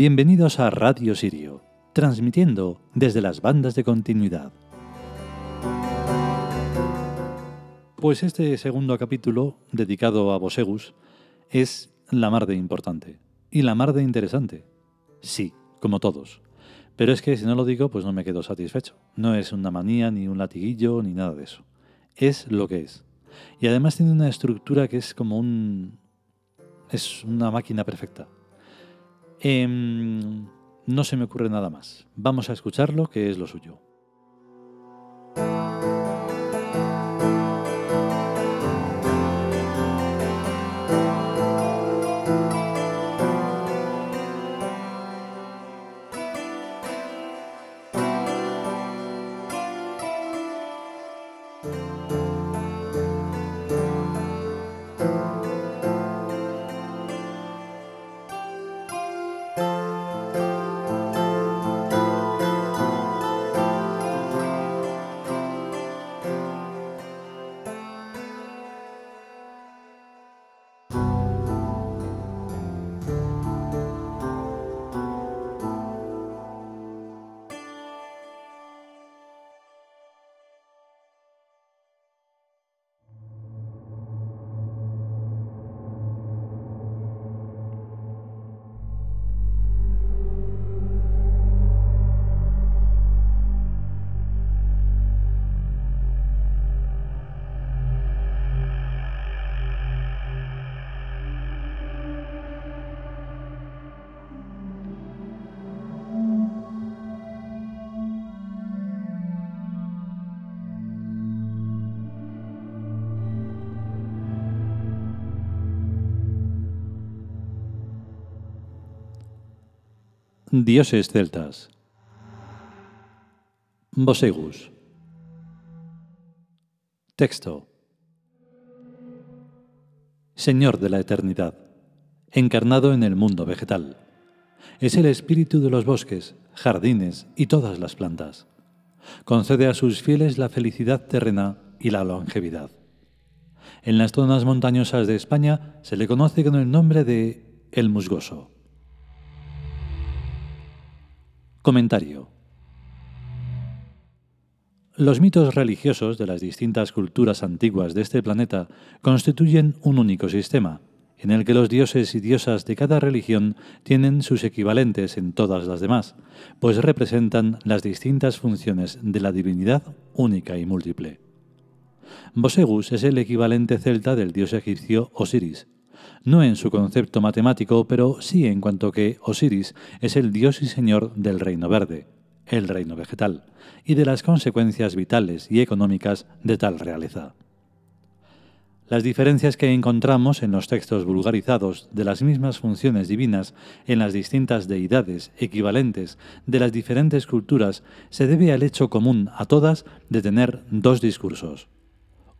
Bienvenidos a Radio Sirio, transmitiendo desde las bandas de continuidad. Pues este segundo capítulo, dedicado a Bosegus, es la mar de importante y la mar de interesante. Sí, como todos. Pero es que si no lo digo, pues no me quedo satisfecho. No es una manía, ni un latiguillo, ni nada de eso. Es lo que es. Y además tiene una estructura que es como un... Es una máquina perfecta. Em, no se me ocurre nada más. Vamos a escucharlo, que es lo suyo. Dioses celtas. Bosegus. Texto. Señor de la eternidad, encarnado en el mundo vegetal. Es el espíritu de los bosques, jardines y todas las plantas. Concede a sus fieles la felicidad terrena y la longevidad. En las zonas montañosas de España se le conoce con el nombre de el musgoso. Comentario. Los mitos religiosos de las distintas culturas antiguas de este planeta constituyen un único sistema, en el que los dioses y diosas de cada religión tienen sus equivalentes en todas las demás, pues representan las distintas funciones de la divinidad única y múltiple. Bosegus es el equivalente celta del dios egipcio Osiris, no en su concepto matemático, pero sí en cuanto que Osiris es el dios y señor del reino verde, el reino vegetal, y de las consecuencias vitales y económicas de tal realeza. Las diferencias que encontramos en los textos vulgarizados de las mismas funciones divinas en las distintas deidades equivalentes de las diferentes culturas se debe al hecho común a todas de tener dos discursos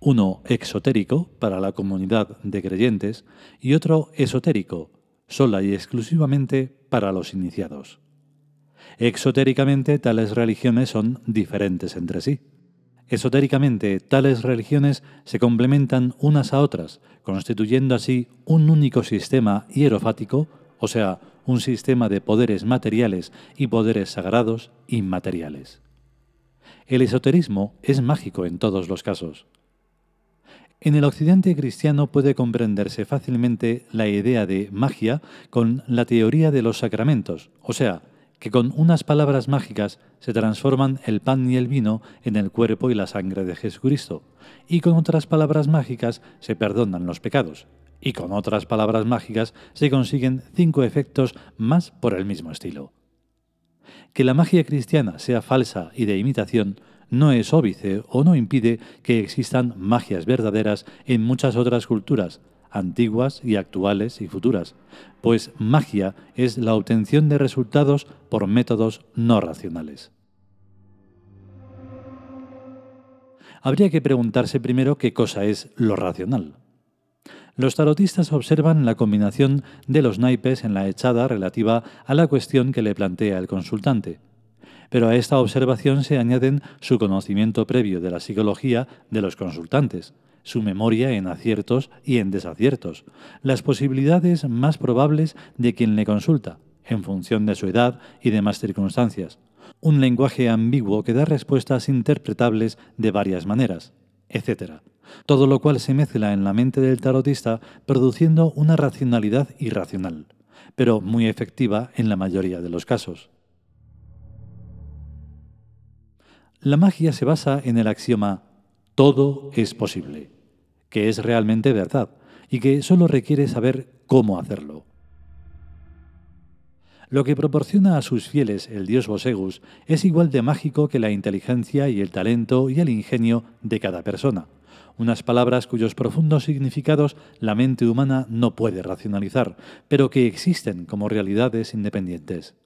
uno exotérico para la comunidad de creyentes y otro esotérico, sola y exclusivamente para los iniciados. Exotéricamente tales religiones son diferentes entre sí. Esotéricamente tales religiones se complementan unas a otras, constituyendo así un único sistema hierofático, o sea, un sistema de poderes materiales y poderes sagrados inmateriales. El esoterismo es mágico en todos los casos. En el occidente cristiano puede comprenderse fácilmente la idea de magia con la teoría de los sacramentos, o sea, que con unas palabras mágicas se transforman el pan y el vino en el cuerpo y la sangre de Jesucristo, y con otras palabras mágicas se perdonan los pecados, y con otras palabras mágicas se consiguen cinco efectos más por el mismo estilo. Que la magia cristiana sea falsa y de imitación no es óbice o no impide que existan magias verdaderas en muchas otras culturas, antiguas y actuales y futuras, pues magia es la obtención de resultados por métodos no racionales. Habría que preguntarse primero qué cosa es lo racional. Los tarotistas observan la combinación de los naipes en la echada relativa a la cuestión que le plantea el consultante pero a esta observación se añaden su conocimiento previo de la psicología de los consultantes, su memoria en aciertos y en desaciertos, las posibilidades más probables de quien le consulta, en función de su edad y demás circunstancias. Un lenguaje ambiguo que da respuestas interpretables de varias maneras, etc. Todo lo cual se mezcla en la mente del tarotista produciendo una racionalidad irracional, pero muy efectiva en la mayoría de los casos. La magia se basa en el axioma todo es posible, que es realmente verdad y que solo requiere saber cómo hacerlo. Lo que proporciona a sus fieles el dios Bosegus es igual de mágico que la inteligencia y el talento y el ingenio de cada persona, unas palabras cuyos profundos significados la mente humana no puede racionalizar, pero que existen como realidades independientes.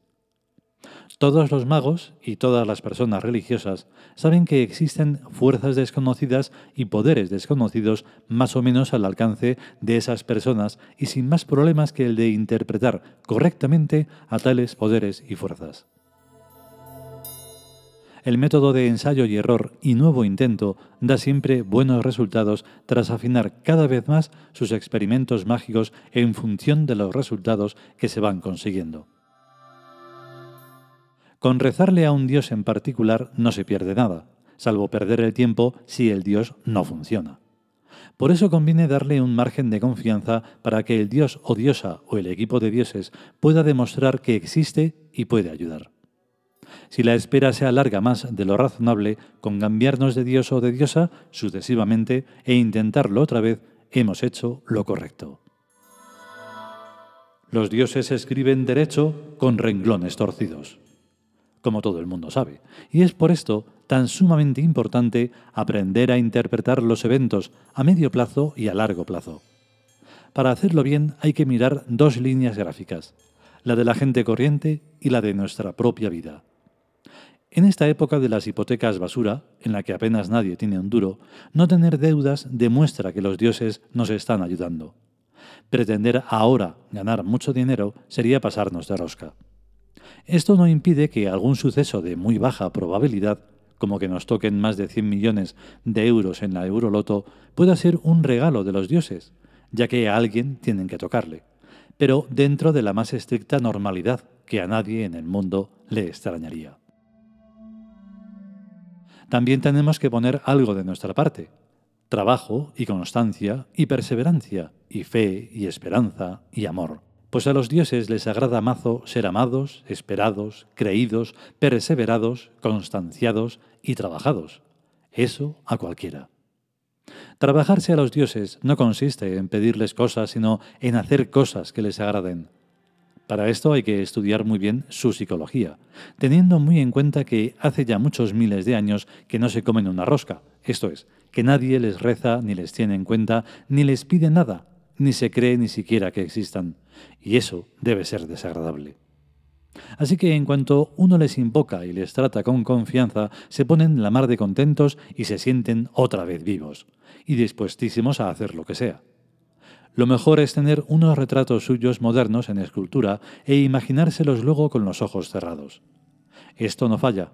Todos los magos y todas las personas religiosas saben que existen fuerzas desconocidas y poderes desconocidos más o menos al alcance de esas personas y sin más problemas que el de interpretar correctamente a tales poderes y fuerzas. El método de ensayo y error y nuevo intento da siempre buenos resultados tras afinar cada vez más sus experimentos mágicos en función de los resultados que se van consiguiendo. Con rezarle a un Dios en particular no se pierde nada, salvo perder el tiempo si el Dios no funciona. Por eso conviene darle un margen de confianza para que el Dios o diosa o el equipo de dioses pueda demostrar que existe y puede ayudar. Si la espera se alarga más de lo razonable, con cambiarnos de Dios o de diosa sucesivamente e intentarlo otra vez, hemos hecho lo correcto. Los dioses escriben derecho con renglones torcidos como todo el mundo sabe. Y es por esto tan sumamente importante aprender a interpretar los eventos a medio plazo y a largo plazo. Para hacerlo bien hay que mirar dos líneas gráficas, la de la gente corriente y la de nuestra propia vida. En esta época de las hipotecas basura, en la que apenas nadie tiene un duro, no tener deudas demuestra que los dioses nos están ayudando. Pretender ahora ganar mucho dinero sería pasarnos de rosca. Esto no impide que algún suceso de muy baja probabilidad, como que nos toquen más de 100 millones de euros en la Euroloto, pueda ser un regalo de los dioses, ya que a alguien tienen que tocarle, pero dentro de la más estricta normalidad que a nadie en el mundo le extrañaría. También tenemos que poner algo de nuestra parte, trabajo y constancia y perseverancia y fe y esperanza y amor pues a los dioses les agrada mazo ser amados, esperados, creídos, perseverados, constanciados y trabajados. Eso a cualquiera. Trabajarse a los dioses no consiste en pedirles cosas, sino en hacer cosas que les agraden. Para esto hay que estudiar muy bien su psicología, teniendo muy en cuenta que hace ya muchos miles de años que no se comen una rosca, esto es, que nadie les reza, ni les tiene en cuenta, ni les pide nada, ni se cree ni siquiera que existan, y eso debe ser desagradable. Así que en cuanto uno les invoca y les trata con confianza, se ponen la mar de contentos y se sienten otra vez vivos, y dispuestísimos a hacer lo que sea. Lo mejor es tener unos retratos suyos modernos en escultura e imaginárselos luego con los ojos cerrados. Esto no falla.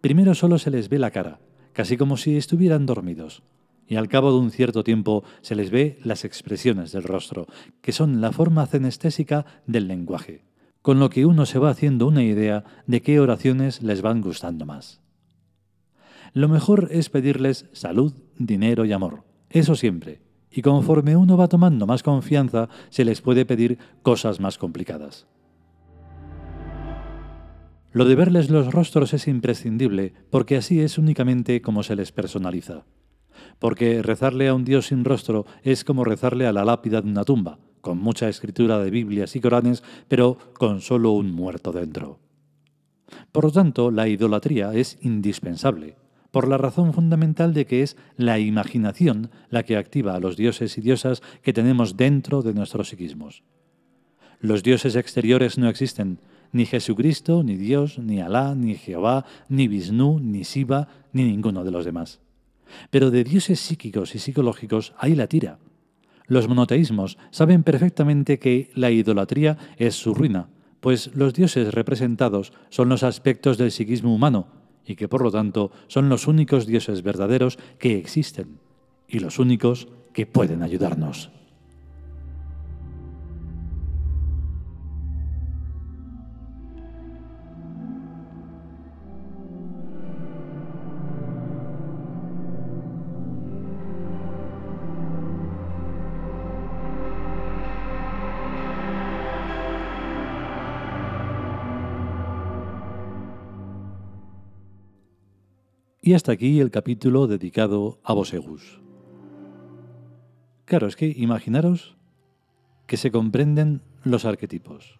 Primero solo se les ve la cara, casi como si estuvieran dormidos y al cabo de un cierto tiempo se les ve las expresiones del rostro, que son la forma cenestésica del lenguaje, con lo que uno se va haciendo una idea de qué oraciones les van gustando más. Lo mejor es pedirles salud, dinero y amor, eso siempre, y conforme uno va tomando más confianza, se les puede pedir cosas más complicadas. Lo de verles los rostros es imprescindible, porque así es únicamente como se les personaliza porque rezarle a un Dios sin rostro es como rezarle a la lápida de una tumba, con mucha escritura de Biblias y Coranes, pero con solo un muerto dentro. Por lo tanto, la idolatría es indispensable, por la razón fundamental de que es la imaginación la que activa a los dioses y diosas que tenemos dentro de nuestros psiquismos. Los dioses exteriores no existen, ni Jesucristo, ni Dios, ni Alá, ni Jehová, ni Vishnu, ni Siva, ni ninguno de los demás. Pero de dioses psíquicos y psicológicos hay la tira. Los monoteísmos saben perfectamente que la idolatría es su ruina, pues los dioses representados son los aspectos del psiquismo humano y que por lo tanto son los únicos dioses verdaderos que existen y los únicos que pueden ayudarnos. Y hasta aquí el capítulo dedicado a Bosegus. Claro, es que imaginaros que se comprenden los arquetipos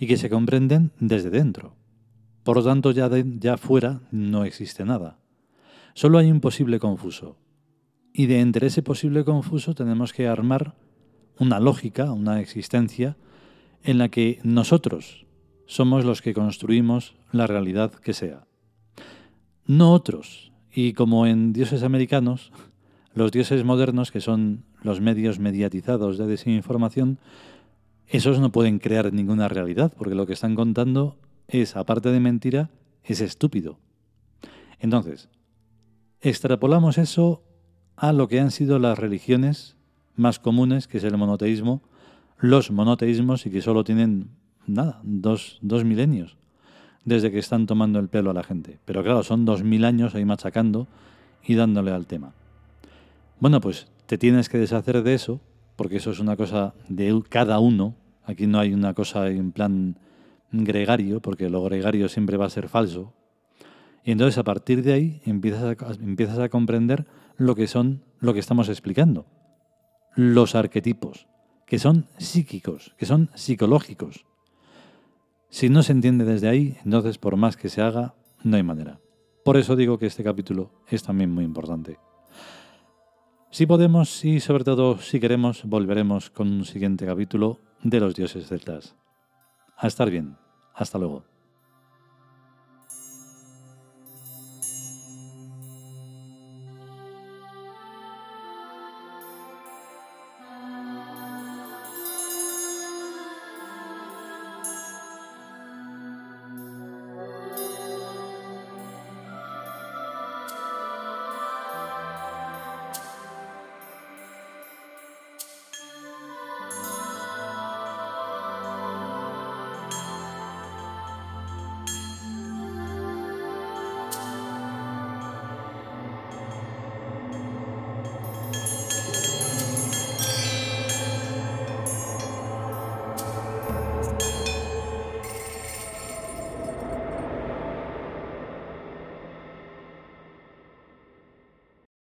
y que se comprenden desde dentro. Por lo tanto, ya, ya fuera no existe nada. Solo hay un posible confuso. Y de entre ese posible confuso tenemos que armar una lógica, una existencia, en la que nosotros somos los que construimos la realidad que sea. No otros. Y como en dioses americanos, los dioses modernos, que son los medios mediatizados de desinformación, esos no pueden crear ninguna realidad, porque lo que están contando es, aparte de mentira, es estúpido. Entonces, extrapolamos eso a lo que han sido las religiones más comunes, que es el monoteísmo, los monoteísmos y que solo tienen, nada, dos, dos milenios desde que están tomando el pelo a la gente. Pero claro, son dos mil años ahí machacando y dándole al tema. Bueno, pues te tienes que deshacer de eso, porque eso es una cosa de cada uno. Aquí no hay una cosa en plan gregario, porque lo gregario siempre va a ser falso. Y entonces a partir de ahí empiezas a, empiezas a comprender lo que son, lo que estamos explicando. Los arquetipos, que son psíquicos, que son psicológicos. Si no se entiende desde ahí, entonces por más que se haga, no hay manera. Por eso digo que este capítulo es también muy importante. Si podemos y sobre todo si queremos, volveremos con un siguiente capítulo de los dioses celtas. A estar bien. Hasta luego.